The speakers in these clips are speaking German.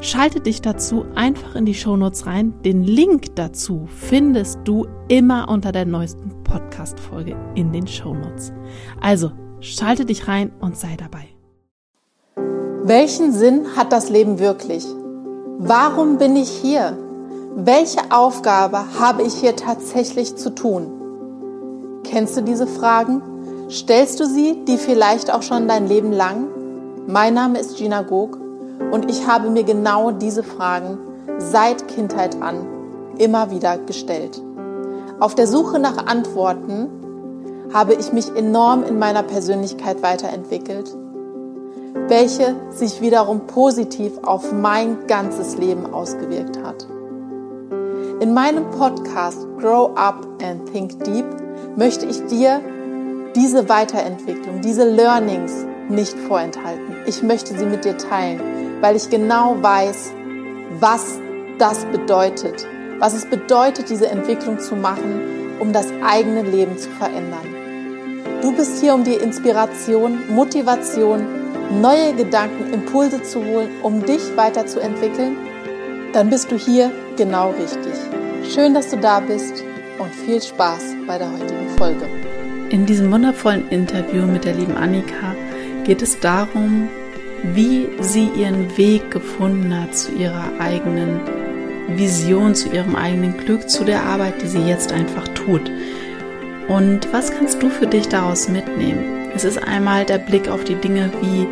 Schalte dich dazu einfach in die Shownotes rein. Den Link dazu findest du immer unter der neuesten Podcast-Folge in den Shownotes. Also schalte dich rein und sei dabei. Welchen Sinn hat das Leben wirklich? Warum bin ich hier? Welche Aufgabe habe ich hier tatsächlich zu tun? Kennst du diese Fragen? Stellst du sie, die vielleicht auch schon dein Leben lang? Mein Name ist Gina Gog und ich habe mir genau diese Fragen seit Kindheit an immer wieder gestellt. Auf der Suche nach Antworten habe ich mich enorm in meiner Persönlichkeit weiterentwickelt, welche sich wiederum positiv auf mein ganzes Leben ausgewirkt hat. In meinem Podcast Grow Up and Think Deep möchte ich dir diese Weiterentwicklung, diese Learnings nicht vorenthalten. Ich möchte sie mit dir teilen, weil ich genau weiß, was das bedeutet, was es bedeutet, diese Entwicklung zu machen, um das eigene Leben zu verändern. Du bist hier, um dir Inspiration, Motivation, neue Gedanken, Impulse zu holen, um dich weiterzuentwickeln. Dann bist du hier genau richtig. Schön, dass du da bist und viel Spaß bei der heutigen Folge. In diesem wundervollen Interview mit der lieben Annika geht es darum, wie sie ihren Weg gefunden hat zu ihrer eigenen Vision, zu ihrem eigenen Glück, zu der Arbeit, die sie jetzt einfach tut. Und was kannst du für dich daraus mitnehmen? Es ist einmal der Blick auf die Dinge, wie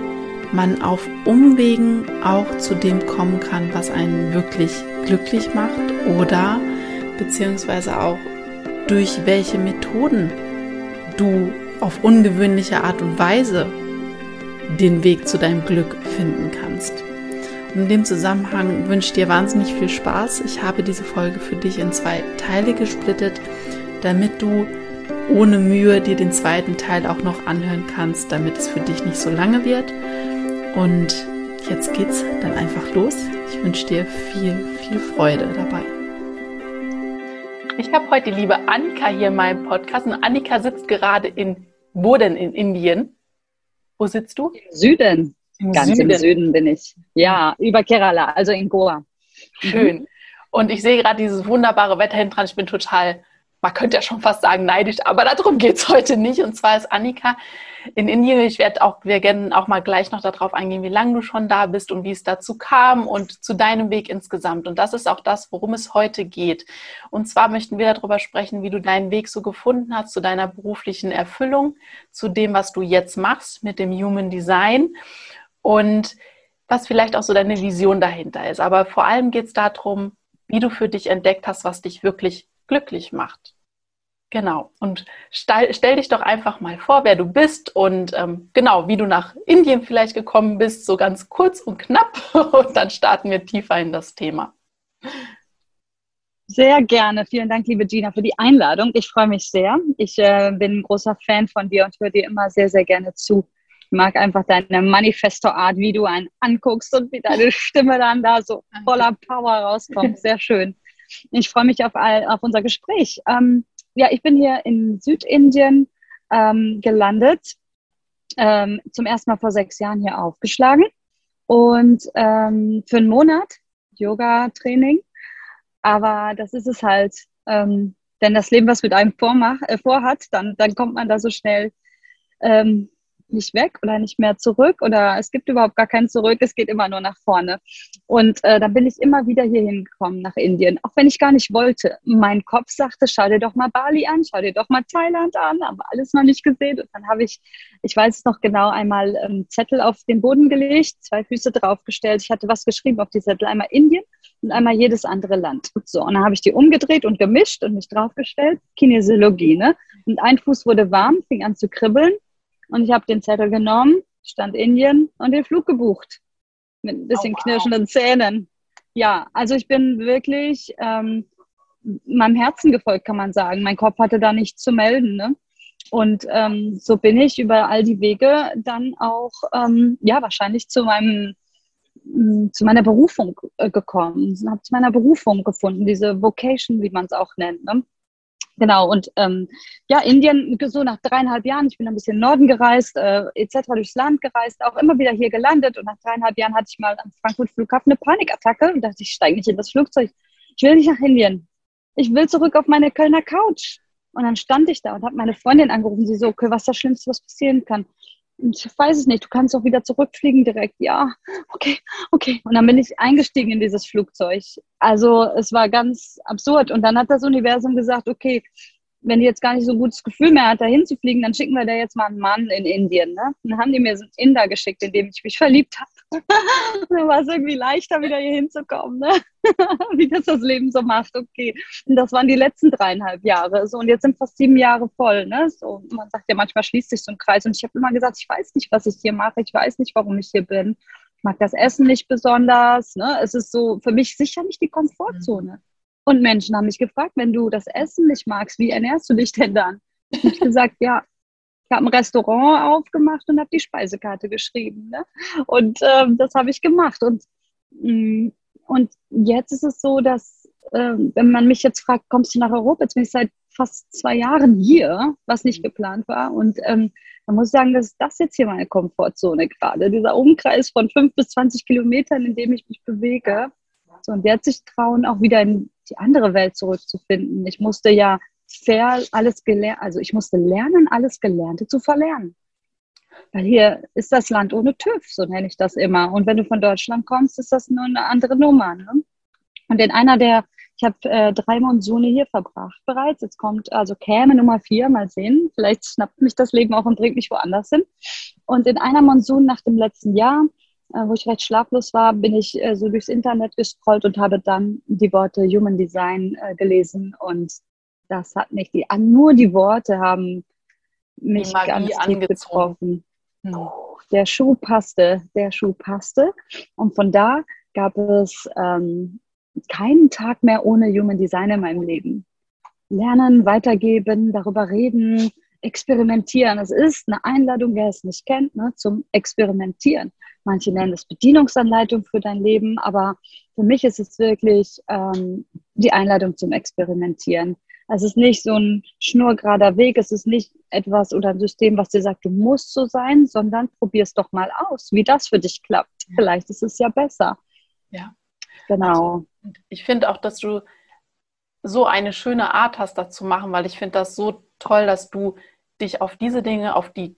man auf Umwegen auch zu dem kommen kann, was einen wirklich glücklich macht oder beziehungsweise auch durch welche Methoden du auf ungewöhnliche Art und Weise den Weg zu deinem Glück finden kannst. Und in dem Zusammenhang wünsche ich dir wahnsinnig viel Spaß. Ich habe diese Folge für dich in zwei Teile gesplittet, damit du ohne Mühe dir den zweiten Teil auch noch anhören kannst, damit es für dich nicht so lange wird. Und jetzt geht's dann einfach los. Ich wünsche dir viel, viel Freude dabei. Ich habe heute die liebe Annika hier in meinem Podcast und Annika sitzt gerade in, wo denn in Indien? Wo sitzt du? Im Süden. Im Ganz Süden. im Süden bin ich. Ja, über Kerala, also in Goa. Mhm. Schön. Und ich sehe gerade dieses wunderbare Wetter hinten dran. Ich bin total, man könnte ja schon fast sagen, neidisch, aber darum geht es heute nicht. Und zwar ist Annika in Indien. Ich werde auch, wir gerne auch mal gleich noch darauf eingehen, wie lange du schon da bist und wie es dazu kam und zu deinem Weg insgesamt. Und das ist auch das, worum es heute geht. Und zwar möchten wir darüber sprechen, wie du deinen Weg so gefunden hast zu deiner beruflichen Erfüllung, zu dem, was du jetzt machst mit dem Human Design und was vielleicht auch so deine Vision dahinter ist. Aber vor allem geht es darum, wie du für dich entdeckt hast, was dich wirklich glücklich macht. Genau. Und stell, stell, dich doch einfach mal vor, wer du bist und ähm, genau, wie du nach Indien vielleicht gekommen bist, so ganz kurz und knapp. Und dann starten wir tiefer in das Thema. Sehr gerne. Vielen Dank, liebe Gina, für die Einladung. Ich freue mich sehr. Ich äh, bin ein großer Fan von dir und höre dir immer sehr, sehr gerne zu. Ich mag einfach deine Manifesto-Art, wie du einen anguckst und wie deine Stimme dann da so voller Power rauskommt. Sehr schön. Ich freue mich auf, all, auf unser Gespräch. Ähm, ja, ich bin hier in Südindien ähm, gelandet, ähm, zum ersten Mal vor sechs Jahren hier aufgeschlagen und ähm, für einen Monat Yoga-Training. Aber das ist es halt, ähm, denn das Leben, was mit einem vormach, äh, vorhat, dann, dann kommt man da so schnell ähm, nicht weg oder nicht mehr zurück oder es gibt überhaupt gar kein Zurück, es geht immer nur nach vorne. Und äh, dann bin ich immer wieder hier hingekommen nach Indien, auch wenn ich gar nicht wollte. Mein Kopf sagte, schau dir doch mal Bali an, schau dir doch mal Thailand an, aber alles noch nicht gesehen. Und dann habe ich, ich weiß es noch genau, einmal ähm, Zettel auf den Boden gelegt, zwei Füße draufgestellt. Ich hatte was geschrieben auf die Zettel, einmal Indien und einmal jedes andere Land. So, und dann habe ich die umgedreht und gemischt und mich draufgestellt. Kinesiologie, ne? Und ein Fuß wurde warm, fing an zu kribbeln und ich habe den Zettel genommen, stand Indien und den Flug gebucht. Mit ein bisschen oh, wow. knirschenden Zähnen. Ja, also ich bin wirklich ähm, meinem Herzen gefolgt, kann man sagen. Mein Kopf hatte da nichts zu melden. Ne? Und ähm, so bin ich über all die Wege dann auch, ähm, ja, wahrscheinlich zu meinem mm, zu meiner Berufung äh, gekommen, habe zu meiner Berufung gefunden, diese Vocation, wie man es auch nennt. Ne? Genau, und ähm, ja, Indien, so nach dreieinhalb Jahren, ich bin ein bisschen Norden gereist, äh, etc. durchs Land gereist, auch immer wieder hier gelandet und nach dreieinhalb Jahren hatte ich mal am Frankfurt Flughafen eine Panikattacke und dachte, ich steige nicht in das Flugzeug. Ich will nicht nach Indien. Ich will zurück auf meine Kölner Couch. Und dann stand ich da und habe meine Freundin angerufen, sie so, okay, was ist das Schlimmste, was passieren kann? Ich weiß es nicht, du kannst auch wieder zurückfliegen direkt. Ja, okay, okay. Und dann bin ich eingestiegen in dieses Flugzeug. Also es war ganz absurd. Und dann hat das Universum gesagt, okay, wenn die jetzt gar nicht so ein gutes Gefühl mehr hat, da hinzufliegen, dann schicken wir da jetzt mal einen Mann in Indien. Ne? Dann haben die mir so einen Inder geschickt, in dem ich mich verliebt habe. Dann war es irgendwie leichter, wieder hier hinzukommen. Ne? Wie das das Leben so macht. Okay. Und das waren die letzten dreieinhalb Jahre. So, und jetzt sind fast sieben Jahre voll. Ne? So, man sagt ja, manchmal schließt sich so ein Kreis. Und ich habe immer gesagt, ich weiß nicht, was ich hier mache. Ich weiß nicht, warum ich hier bin. Ich mag das Essen nicht besonders. Ne? Es ist so für mich sicher nicht die Komfortzone. Mhm. Und Menschen haben mich gefragt, wenn du das Essen nicht magst, wie ernährst du dich denn dann? Und ich gesagt, ja, ich habe ein Restaurant aufgemacht und habe die Speisekarte geschrieben. Ne? Und ähm, das habe ich gemacht. Und, mm, und jetzt ist es so, dass, äh, wenn man mich jetzt fragt, kommst du nach Europa? Jetzt bin ich seit fast zwei Jahren hier, was nicht geplant war. Und ähm, man muss sagen, dass das jetzt hier meine Komfortzone gerade. Dieser Umkreis von fünf bis 20 Kilometern, in dem ich mich bewege. So, und jetzt sich trauen, auch wieder in die andere Welt zurückzufinden. Ich musste ja fair alles gelernt, also ich musste lernen, alles Gelernte zu verlernen. Weil hier ist das Land ohne TÜV, so nenne ich das immer. Und wenn du von Deutschland kommst, ist das nur eine andere Nummer. Ne? Und in einer der, ich habe äh, drei Monsune hier verbracht bereits. Jetzt kommt, also käme Nummer vier, mal sehen. Vielleicht schnappt mich das Leben auch und bringt mich woanders hin. Und in einer Monsun nach dem letzten Jahr äh, wo ich recht schlaflos war, bin ich äh, so durchs Internet gescrollt und habe dann die Worte Human Design äh, gelesen und das hat mich, die, nur die Worte haben mich ganz tief getroffen. Hm. Der Schuh passte, der Schuh passte und von da gab es ähm, keinen Tag mehr ohne Human Design in meinem Leben. Lernen, weitergeben, darüber reden, experimentieren. Es ist eine Einladung, wer es nicht kennt, ne, zum Experimentieren. Manche nennen es Bedienungsanleitung für dein Leben, aber für mich ist es wirklich ähm, die Einladung zum Experimentieren. Es ist nicht so ein schnurgerader Weg, es ist nicht etwas oder ein System, was dir sagt, du musst so sein, sondern probier es doch mal aus, wie das für dich klappt. Ja. Vielleicht ist es ja besser. Ja. Genau. Also, ich finde auch, dass du so eine schöne Art hast, das zu machen, weil ich finde das so toll, dass du dich auf diese Dinge, auf die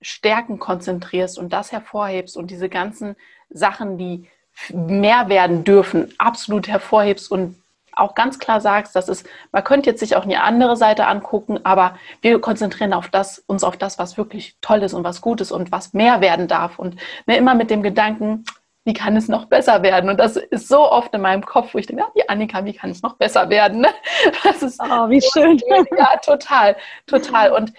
Stärken konzentrierst und das hervorhebst und diese ganzen Sachen, die mehr werden dürfen, absolut hervorhebst und auch ganz klar sagst, dass es, man könnte jetzt sich auch eine andere Seite angucken, aber wir konzentrieren auf das, uns auf das, was wirklich toll ist und was gut ist und was mehr werden darf. Und mir immer mit dem Gedanken, wie kann es noch besser werden? Und das ist so oft in meinem Kopf, wo ich denke, ja, die Annika, wie kann es noch besser werden? Das ist oh, wie schön. Ja, total, total. Und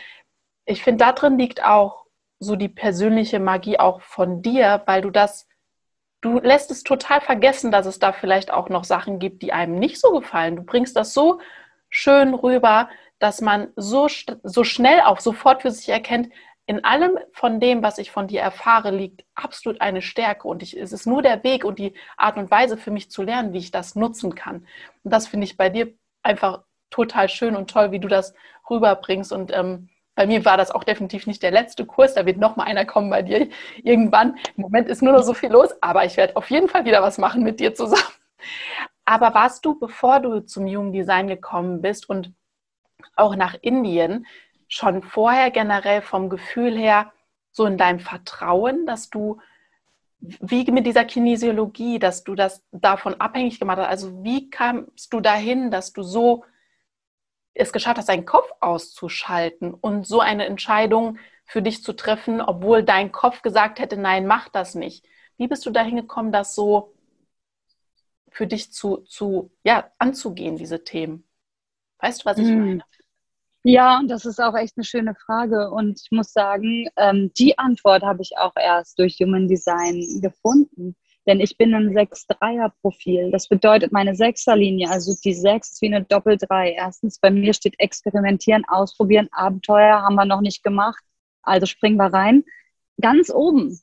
ich finde, da drin liegt auch so die persönliche Magie auch von dir, weil du das, du lässt es total vergessen, dass es da vielleicht auch noch Sachen gibt, die einem nicht so gefallen. Du bringst das so schön rüber, dass man so, so schnell auch sofort für sich erkennt, in allem von dem, was ich von dir erfahre, liegt absolut eine Stärke und ich, es ist nur der Weg und die Art und Weise für mich zu lernen, wie ich das nutzen kann. Und das finde ich bei dir einfach total schön und toll, wie du das rüberbringst und ähm, bei mir war das auch definitiv nicht der letzte Kurs. Da wird noch mal einer kommen bei dir irgendwann. Im Moment ist nur noch so viel los, aber ich werde auf jeden Fall wieder was machen mit dir zusammen. Aber warst du, bevor du zum Human Design gekommen bist und auch nach Indien, schon vorher generell vom Gefühl her so in deinem Vertrauen, dass du wie mit dieser Kinesiologie, dass du das davon abhängig gemacht hast? Also wie kamst du dahin, dass du so es geschafft hast, deinen Kopf auszuschalten und so eine Entscheidung für dich zu treffen, obwohl dein Kopf gesagt hätte, nein, mach das nicht. Wie bist du dahin gekommen, das so für dich zu, zu ja, anzugehen, diese Themen? Weißt du, was ich hm. meine? Ja, das ist auch echt eine schöne Frage. Und ich muss sagen, ähm, die Antwort habe ich auch erst durch Human Design gefunden. Denn ich bin ein 6-3er-Profil. Das bedeutet, meine Sechserlinie, also die 6 ist wie eine Doppel-3. Erstens, bei mir steht experimentieren, ausprobieren, Abenteuer haben wir noch nicht gemacht. Also springen wir rein. Ganz oben.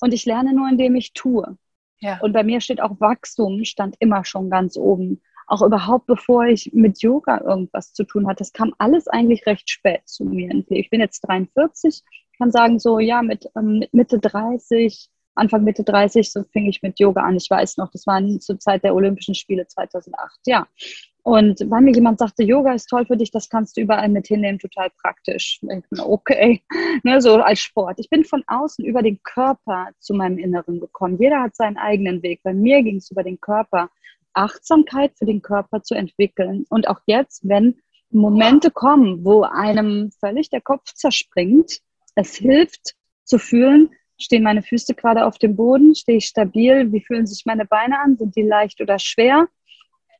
Und ich lerne nur, indem ich tue. Ja. Und bei mir steht auch Wachstum, stand immer schon ganz oben. Auch überhaupt, bevor ich mit Yoga irgendwas zu tun hatte. Das kam alles eigentlich recht spät zu mir. Ich bin jetzt 43, kann sagen, so, ja, mit, ähm, mit Mitte 30, Anfang Mitte 30, so fing ich mit Yoga an. Ich weiß noch, das war zur Zeit der Olympischen Spiele 2008, ja. Und weil mir jemand sagte, Yoga ist toll für dich, das kannst du überall mit hinnehmen, total praktisch. Okay, ne, so als Sport. Ich bin von außen über den Körper zu meinem Inneren gekommen. Jeder hat seinen eigenen Weg. Bei mir ging es über den Körper. Achtsamkeit für den Körper zu entwickeln. Und auch jetzt, wenn Momente kommen, wo einem völlig der Kopf zerspringt, es hilft zu fühlen, stehen meine Füße gerade auf dem Boden, stehe ich stabil, wie fühlen sich meine Beine an, sind die leicht oder schwer,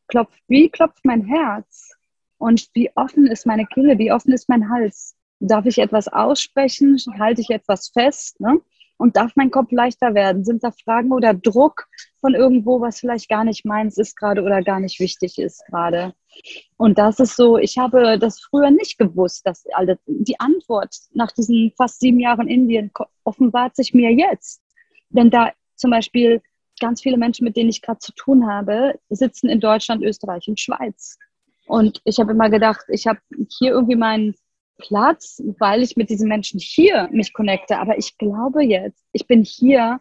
klopft, wie klopft mein Herz und wie offen ist meine Kehle, wie offen ist mein Hals. Darf ich etwas aussprechen? Halte ich etwas fest? Ne? Und darf mein Kopf leichter werden? Sind da Fragen oder Druck von irgendwo, was vielleicht gar nicht meins ist gerade oder gar nicht wichtig ist gerade? Und das ist so, ich habe das früher nicht gewusst, dass alle, die Antwort nach diesen fast sieben Jahren Indien offenbart sich mir jetzt. Denn da zum Beispiel ganz viele Menschen, mit denen ich gerade zu tun habe, sitzen in Deutschland, Österreich und Schweiz. Und ich habe immer gedacht, ich habe hier irgendwie meinen Platz, weil ich mit diesen Menschen hier mich connecte. Aber ich glaube jetzt, ich bin hier,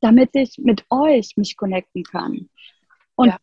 damit ich mit euch mich connecten kann. Und ja.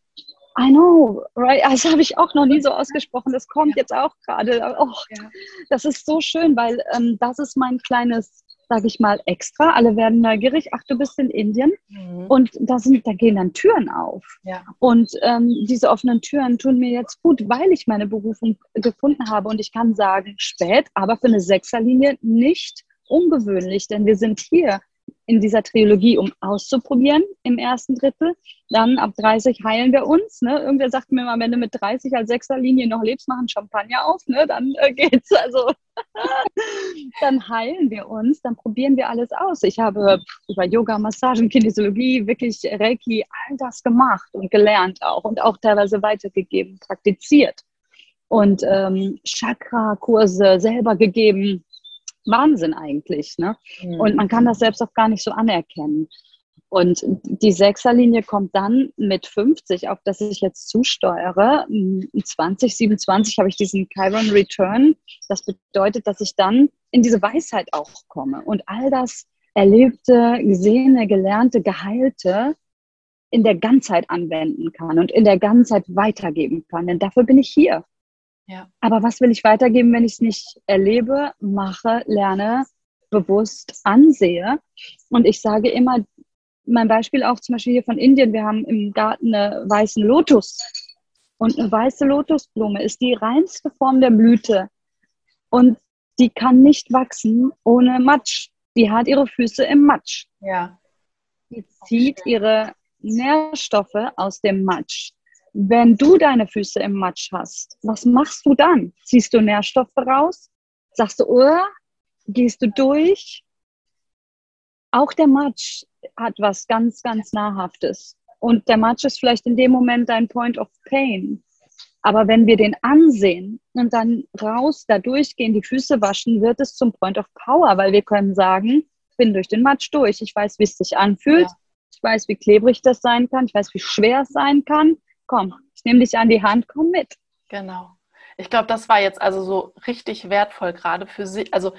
I know, right? Das habe ich auch noch nie so ausgesprochen. Das kommt ja. jetzt auch gerade. Oh, ja. Das ist so schön, weil ähm, das ist mein kleines sage ich mal, extra. Alle werden neugierig. Ach, du bist in Indien. Mhm. Und da, sind, da gehen dann Türen auf. Ja. Und ähm, diese offenen Türen tun mir jetzt gut, weil ich meine Berufung gefunden habe. Und ich kann sagen, spät, aber für eine Sechserlinie nicht ungewöhnlich, denn wir sind hier in dieser Trilogie, um auszuprobieren im ersten Drittel. Dann ab 30 heilen wir uns. Ne? Irgendwer sagt mir mal, wenn du mit 30 als Sechserlinie noch lebst, machen Champagner auf, ne? dann äh, geht's. Also dann heilen wir uns, dann probieren wir alles aus. Ich habe über Yoga, Massagen, Kinesiologie, wirklich Reiki, all das gemacht und gelernt auch und auch teilweise weitergegeben, praktiziert. Und ähm, Chakra-Kurse selber gegeben Wahnsinn eigentlich. Ne? Mhm. Und man kann das selbst auch gar nicht so anerkennen. Und die Sechserlinie kommt dann mit 50, auf das ich jetzt zusteuere. 2027 habe ich diesen Chiron Return. Das bedeutet, dass ich dann in diese Weisheit auch komme und all das Erlebte, Gesehene, Gelernte, Geheilte in der Ganzheit anwenden kann und in der Ganzheit weitergeben kann. Denn dafür bin ich hier. Ja. Aber was will ich weitergeben, wenn ich es nicht erlebe, mache, lerne, bewusst ansehe? Und ich sage immer, mein Beispiel auch zum Beispiel hier von Indien, wir haben im Garten eine weißen Lotus. Und eine weiße Lotusblume ist die reinste Form der Blüte. Und die kann nicht wachsen ohne Matsch. Die hat ihre Füße im Matsch. Ja. Die zieht ihre Nährstoffe aus dem Matsch. Wenn du deine Füße im Matsch hast, was machst du dann? Ziehst du Nährstoffe raus? Sagst du, oh, gehst du durch? Auch der Matsch hat was ganz, ganz Nahrhaftes. Und der Matsch ist vielleicht in dem Moment dein Point of Pain. Aber wenn wir den ansehen und dann raus da durchgehen, die Füße waschen, wird es zum Point of Power, weil wir können sagen, ich bin durch den Matsch durch. Ich weiß, wie es sich anfühlt. Ja. Ich weiß, wie klebrig das sein kann. Ich weiß, wie schwer es sein kann komm, ich nehme dich an die Hand, komm mit. Genau. Ich glaube, das war jetzt also so richtig wertvoll gerade für sie. Also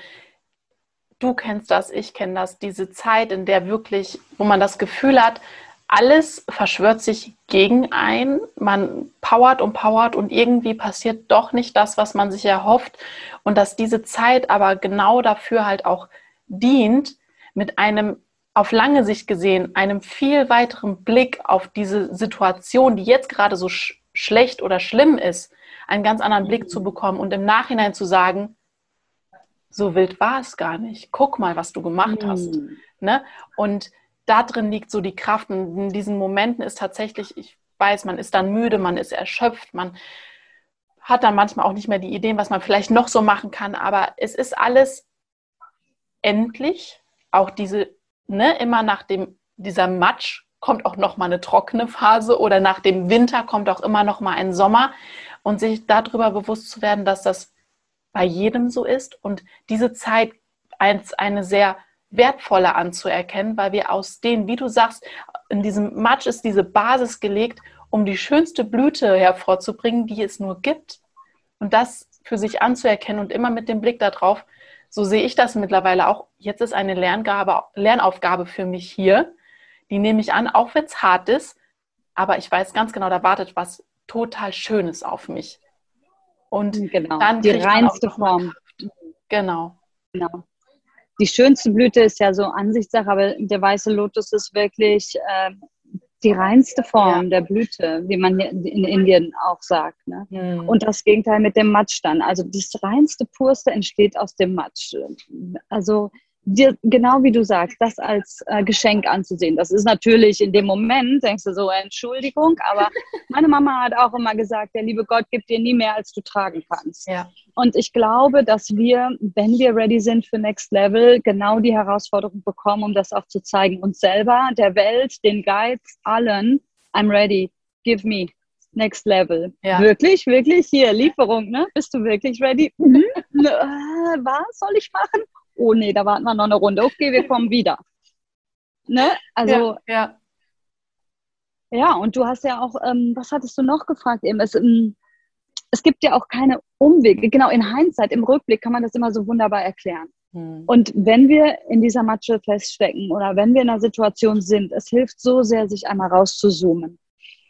du kennst das, ich kenne das, diese Zeit, in der wirklich, wo man das Gefühl hat, alles verschwört sich gegen ein, man powert und powert und irgendwie passiert doch nicht das, was man sich erhofft und dass diese Zeit aber genau dafür halt auch dient, mit einem auf lange Sicht gesehen einem viel weiteren Blick auf diese Situation, die jetzt gerade so sch schlecht oder schlimm ist, einen ganz anderen Blick zu bekommen und im Nachhinein zu sagen, so wild war es gar nicht. Guck mal, was du gemacht hast. Mhm. Ne? Und da drin liegt so die Kraft. Und in diesen Momenten ist tatsächlich, ich weiß, man ist dann müde, man ist erschöpft, man hat dann manchmal auch nicht mehr die Ideen, was man vielleicht noch so machen kann. Aber es ist alles endlich. Auch diese ne, immer nach dem, dieser Matsch kommt auch noch mal eine trockene Phase oder nach dem Winter kommt auch immer noch mal ein Sommer und sich darüber bewusst zu werden, dass das bei jedem so ist und diese Zeit als eine sehr wertvolle anzuerkennen, weil wir aus denen, wie du sagst, in diesem Matsch ist diese Basis gelegt, um die schönste Blüte hervorzubringen, die es nur gibt. Und das für sich anzuerkennen und immer mit dem Blick darauf, so sehe ich das mittlerweile auch. Jetzt ist eine Lerngabe, Lernaufgabe für mich hier. Die nehme ich an, auch wenn es hart ist. Aber ich weiß ganz genau, da wartet was total Schönes auf mich. Und genau. dann die reinste Form. Genau. Genau. Die schönste Blüte ist ja so Ansichtssache, aber der weiße Lotus ist wirklich äh, die reinste Form ja. der Blüte, wie man in Indien auch sagt. Ne? Mhm. Und das Gegenteil mit dem Matsch dann. Also das reinste, purste entsteht aus dem Matsch. Also dir, genau wie du sagst, das als äh, Geschenk anzusehen. Das ist natürlich in dem Moment, denkst du so, Entschuldigung, aber meine Mama hat auch immer gesagt, der liebe Gott gibt dir nie mehr, als du tragen kannst. Ja. Und ich glaube, dass wir, wenn wir ready sind für Next Level, genau die Herausforderung bekommen, um das auch zu zeigen. Uns selber, der Welt, den Guides, allen, I'm ready, give me. Next Level. Ja. Wirklich, wirklich? Hier, Lieferung, ne? Bist du wirklich ready? Mhm. Äh, was soll ich machen? Oh nee, da warten wir noch eine Runde. Okay, wir kommen wieder. Ne? Also, ja, ja. ja, und du hast ja auch, ähm, was hattest du noch gefragt eben? Es, ähm, es gibt ja auch keine Umwege. Genau, in Hindsight, im Rückblick kann man das immer so wunderbar erklären. Hm. Und wenn wir in dieser Matsche feststecken oder wenn wir in einer Situation sind, es hilft so sehr, sich einmal rauszuzoomen.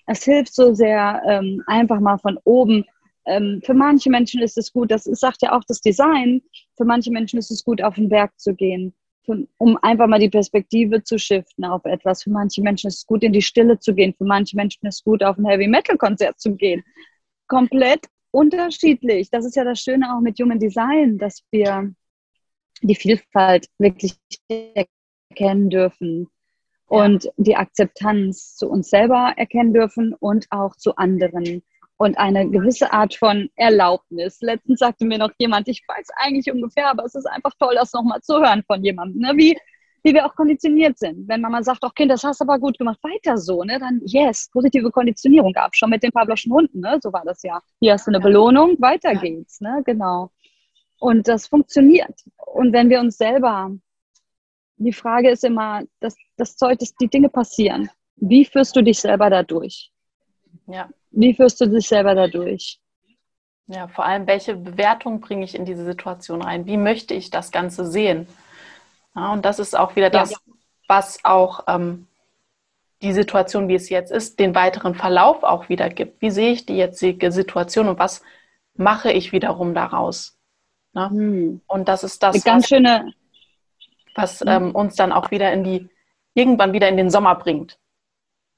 Es hilft so sehr, ähm, einfach mal von oben ähm, für manche Menschen ist es gut, das sagt ja auch das Design, für manche Menschen ist es gut, auf den Berg zu gehen, für, um einfach mal die Perspektive zu shiften auf etwas. Für manche Menschen ist es gut, in die Stille zu gehen, für manche Menschen ist es gut, auf ein Heavy-Metal-Konzert zu gehen. Komplett unterschiedlich. Das ist ja das Schöne auch mit Human Design, dass wir die Vielfalt wirklich erkennen dürfen und die Akzeptanz zu uns selber erkennen dürfen und auch zu anderen und eine gewisse Art von Erlaubnis. Letztens sagte mir noch jemand, ich weiß eigentlich ungefähr, aber es ist einfach toll, das nochmal zu hören von jemandem, ne? wie, wie wir auch konditioniert sind. Wenn Mama sagt, auch Kind, das hast du aber gut gemacht, weiter so, ne? dann yes, positive Konditionierung gab schon mit den Pavloschen Hunden, ne? so war das ja. Hier hast du eine Belohnung, weiter ja. geht's, ne? genau. Und das funktioniert. Und wenn wir uns selber, die Frage ist immer, das, das Zeug, dass die Dinge passieren. Wie führst du dich selber dadurch? Ja. Wie führst du dich selber dadurch? Ja, vor allem, welche Bewertung bringe ich in diese Situation rein? Wie möchte ich das Ganze sehen? Ja, und das ist auch wieder das, ja, ja. was auch ähm, die Situation, wie es jetzt ist, den weiteren Verlauf auch wieder gibt. Wie sehe ich die jetzige Situation und was mache ich wiederum daraus? Ne? Hm. Und das ist das, was, schöne, was hm. ähm, uns dann auch wieder in die, irgendwann wieder in den Sommer bringt.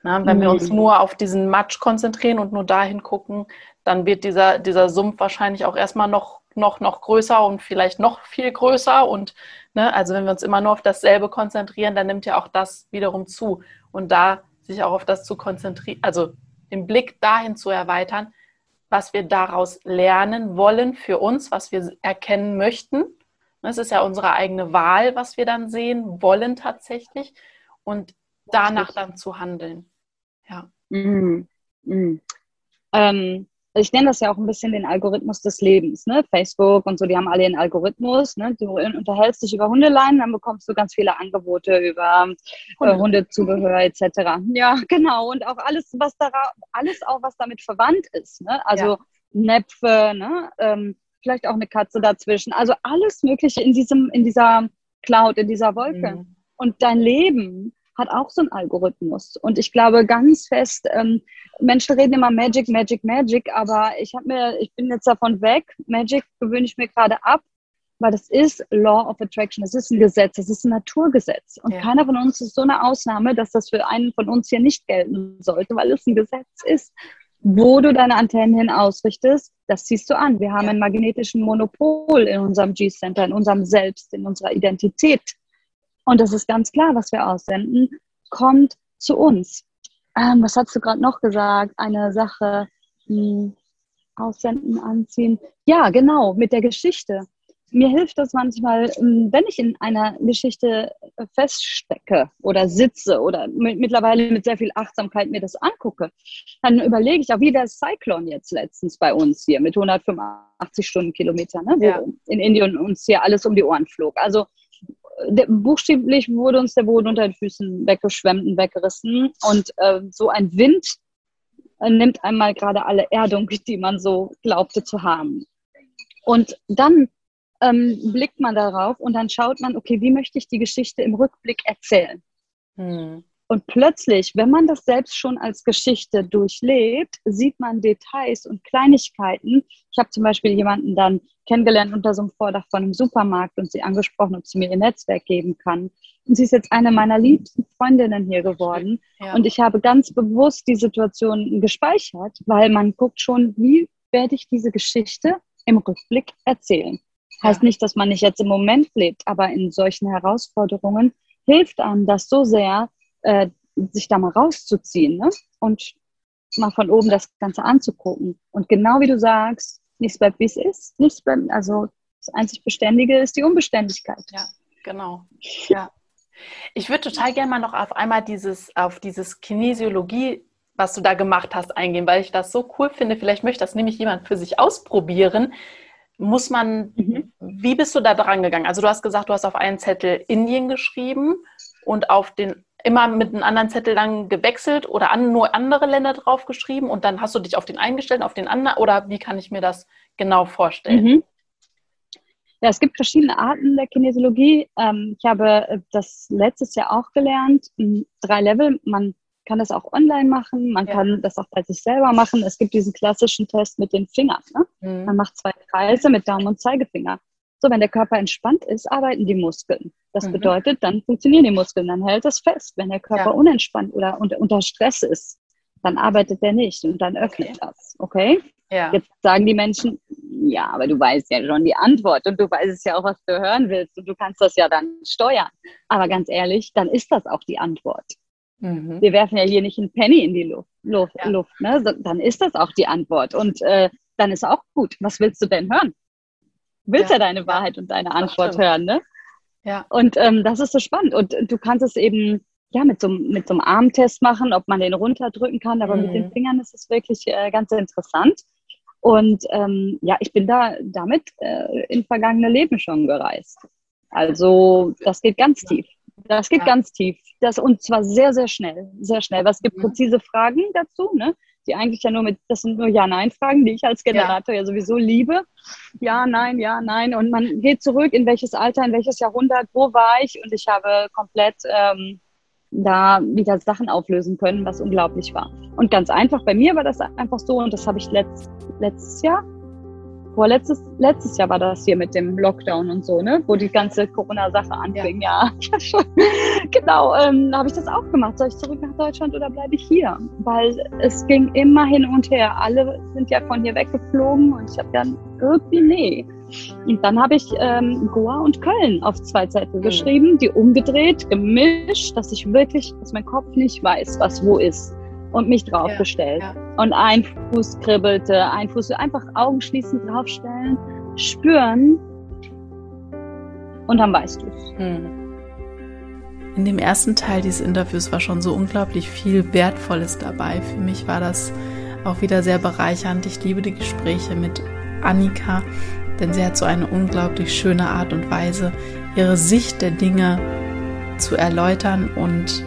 Na, wenn mhm. wir uns mhm. nur auf diesen Matsch konzentrieren und nur dahin gucken, dann wird dieser, dieser Sumpf wahrscheinlich auch erstmal noch, noch, noch größer und vielleicht noch viel größer. Und ne, also wenn wir uns immer nur auf dasselbe konzentrieren, dann nimmt ja auch das wiederum zu. Und da sich auch auf das zu konzentrieren, also den Blick dahin zu erweitern, was wir daraus lernen wollen für uns, was wir erkennen möchten. Es ist ja unsere eigene Wahl, was wir dann sehen wollen tatsächlich. Und danach dann zu handeln. Ja. Mm, mm. Ähm, ich nenne das ja auch ein bisschen den Algorithmus des Lebens. Ne? Facebook und so, die haben alle einen Algorithmus. Ne? Du unterhältst dich über Hundeleien, dann bekommst du ganz viele Angebote über äh, Hundezubehör etc. Ja, genau. Und auch alles, was da, alles auch, was damit verwandt ist. Ne? Also ja. Näpfe, ne? Ähm, vielleicht auch eine Katze dazwischen. Also alles Mögliche in diesem, in dieser Cloud, in dieser Wolke. Mhm. Und dein Leben hat auch so einen Algorithmus. Und ich glaube ganz fest, ähm, Menschen reden immer Magic, Magic, Magic, aber ich habe mir, ich bin jetzt davon weg. Magic gewöhne ich mir gerade ab, weil das ist Law of Attraction. Das ist ein Gesetz, das ist ein Naturgesetz. Und ja. keiner von uns ist so eine Ausnahme, dass das für einen von uns hier nicht gelten sollte, weil es ein Gesetz ist. Wo du deine Antennen hin ausrichtest, das ziehst du an. Wir haben ja. einen magnetischen Monopol in unserem G-Center, in unserem Selbst, in unserer Identität. Und das ist ganz klar, was wir aussenden, kommt zu uns. Ähm, was hast du gerade noch gesagt? Eine Sache, mh, hm, aussenden, anziehen. Ja, genau, mit der Geschichte. mir hilft das manchmal, ähm, wenn ich in einer Geschichte feststecke oder sitze oder mittlerweile mit sehr viel Achtsamkeit mir das angucke, dann überlege ich auch, wie der Cyclone jetzt letztens bei uns hier mit 185 Stundenkilometern, ne, ja. in Indien uns hier alles um die Ohren flog. Also der, buchstäblich wurde uns der Boden unter den Füßen weggeschwemmt und weggerissen und äh, so ein Wind äh, nimmt einmal gerade alle Erdung, die man so glaubte zu haben. Und dann ähm, blickt man darauf und dann schaut man, okay, wie möchte ich die Geschichte im Rückblick erzählen? Hm. Und plötzlich, wenn man das selbst schon als Geschichte durchlebt, sieht man Details und Kleinigkeiten. Ich habe zum Beispiel jemanden dann kennengelernt unter so einem Vordach von einem Supermarkt und sie angesprochen, ob sie mir ihr Netzwerk geben kann. Und sie ist jetzt eine meiner liebsten Freundinnen hier geworden. Ja. Und ich habe ganz bewusst die Situation gespeichert, weil man guckt schon, wie werde ich diese Geschichte im Rückblick erzählen. Heißt nicht, dass man nicht jetzt im Moment lebt, aber in solchen Herausforderungen hilft einem das so sehr, äh, sich da mal rauszuziehen ne? und mal von oben das Ganze anzugucken. Und genau wie du sagst, nichts bleibt, wie es ist. Nichts bleibt, also das einzig Beständige ist die Unbeständigkeit. Ja, genau. Ja. Ich würde total gerne mal noch auf einmal dieses, auf dieses Kinesiologie, was du da gemacht hast, eingehen, weil ich das so cool finde. Vielleicht möchte das nämlich jemand für sich ausprobieren muss man, mhm. wie bist du da dran gegangen? Also du hast gesagt, du hast auf einen Zettel Indien geschrieben und auf den immer mit einem anderen Zettel dann gewechselt oder an, nur andere Länder drauf geschrieben und dann hast du dich auf den eingestellt, auf den anderen oder wie kann ich mir das genau vorstellen? Mhm. Ja, es gibt verschiedene Arten der Kinesiologie. Ähm, ich habe das letztes Jahr auch gelernt. Drei Level. Man kann das auch online machen, man ja. kann das auch bei sich selber machen. Es gibt diesen klassischen Test mit den Fingern. Ne? Mhm. Man macht zwei Kreise mit Daumen und Zeigefinger. So, wenn der Körper entspannt ist, arbeiten die Muskeln. Das mhm. bedeutet, dann funktionieren die Muskeln, dann hält das fest. Wenn der Körper ja. unentspannt oder unter, unter Stress ist, dann arbeitet der nicht und dann öffnet okay. das. Okay? Ja. Jetzt sagen die Menschen, ja, aber du weißt ja schon die Antwort und du weißt es ja auch, was du hören willst und du kannst das ja dann steuern. Aber ganz ehrlich, dann ist das auch die Antwort. Mhm. Wir werfen ja hier nicht einen Penny in die Luft, Luft, ja. Luft ne? so, dann ist das auch die Antwort. Und äh, dann ist auch gut. Was willst du denn hören? Du willst ja, ja deine Wahrheit und deine Antwort hören, ne? Ja. Und ähm, das ist so spannend. Und du kannst es eben ja mit so, mit so einem Armtest machen, ob man den runterdrücken kann, aber mhm. mit den mhm. Fingern ist es wirklich äh, ganz interessant. Und ähm, ja, ich bin da damit äh, in vergangene Leben schon gereist. Also das geht ganz tief. Das geht ja. ganz tief. Das, und zwar sehr, sehr schnell. Sehr schnell. Was gibt mhm. präzise Fragen dazu, ne? Die eigentlich ja nur mit, das sind nur Ja-Nein-Fragen, die ich als Generator ja. ja sowieso liebe. Ja, nein, ja, nein. Und man geht zurück, in welches Alter, in welches Jahrhundert, wo war ich? Und ich habe komplett ähm, da wieder Sachen auflösen können, was unglaublich war. Und ganz einfach, bei mir war das einfach so, und das habe ich letzt, letztes Jahr, vorletztes letztes Jahr war das hier mit dem Lockdown und so, ne? Wo die ganze Corona-Sache anfing, ja. ja. genau, ähm, habe ich das auch gemacht. Soll ich zurück nach Deutschland oder bleibe ich hier? Weil es ging immer hin und her. Alle sind ja von hier weggeflogen und ich habe dann irgendwie, nee. Und dann habe ich ähm, Goa und Köln auf zwei Zettel mhm. geschrieben, die umgedreht, gemischt, dass ich wirklich, dass mein Kopf nicht weiß, was wo ist und mich draufgestellt. Ja, ja. Und ein Fuß kribbelte, ein Fuß, einfach Augen schließen, draufstellen, spüren und dann weißt du es. Hm. In dem ersten Teil dieses Interviews war schon so unglaublich viel Wertvolles dabei. Für mich war das auch wieder sehr bereichernd. Ich liebe die Gespräche mit Annika, denn sie hat so eine unglaublich schöne Art und Weise, ihre Sicht der Dinge zu erläutern und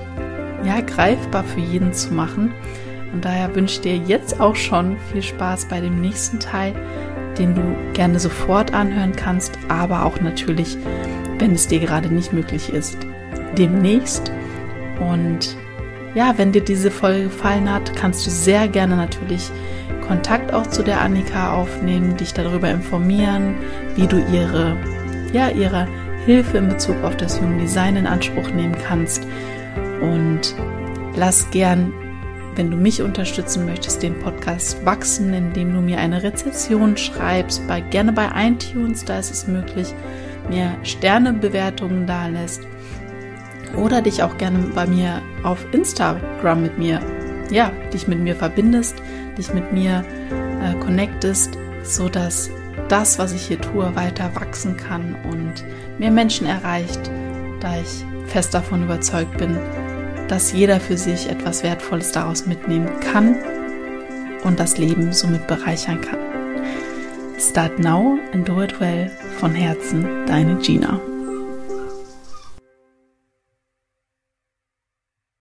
ja, greifbar für jeden zu machen. Und daher wünsche ich dir jetzt auch schon viel Spaß bei dem nächsten Teil, den du gerne sofort anhören kannst, aber auch natürlich, wenn es dir gerade nicht möglich ist, demnächst. Und ja, wenn dir diese Folge gefallen hat, kannst du sehr gerne natürlich Kontakt auch zu der Annika aufnehmen, dich darüber informieren, wie du ihre, ja, ihre Hilfe in Bezug auf das Human Design in Anspruch nehmen kannst und lass gern, wenn du mich unterstützen möchtest, den Podcast wachsen, indem du mir eine Rezession schreibst, bei, gerne bei iTunes, da ist es möglich, mir Sternebewertungen da lässt. Oder dich auch gerne bei mir auf Instagram mit mir, ja, dich mit mir verbindest, dich mit mir äh, connectest, so dass das, was ich hier tue, weiter wachsen kann und mehr Menschen erreicht, da ich fest davon überzeugt bin, dass jeder für sich etwas Wertvolles daraus mitnehmen kann und das Leben somit bereichern kann. Start now and do it well. Von Herzen, deine Gina.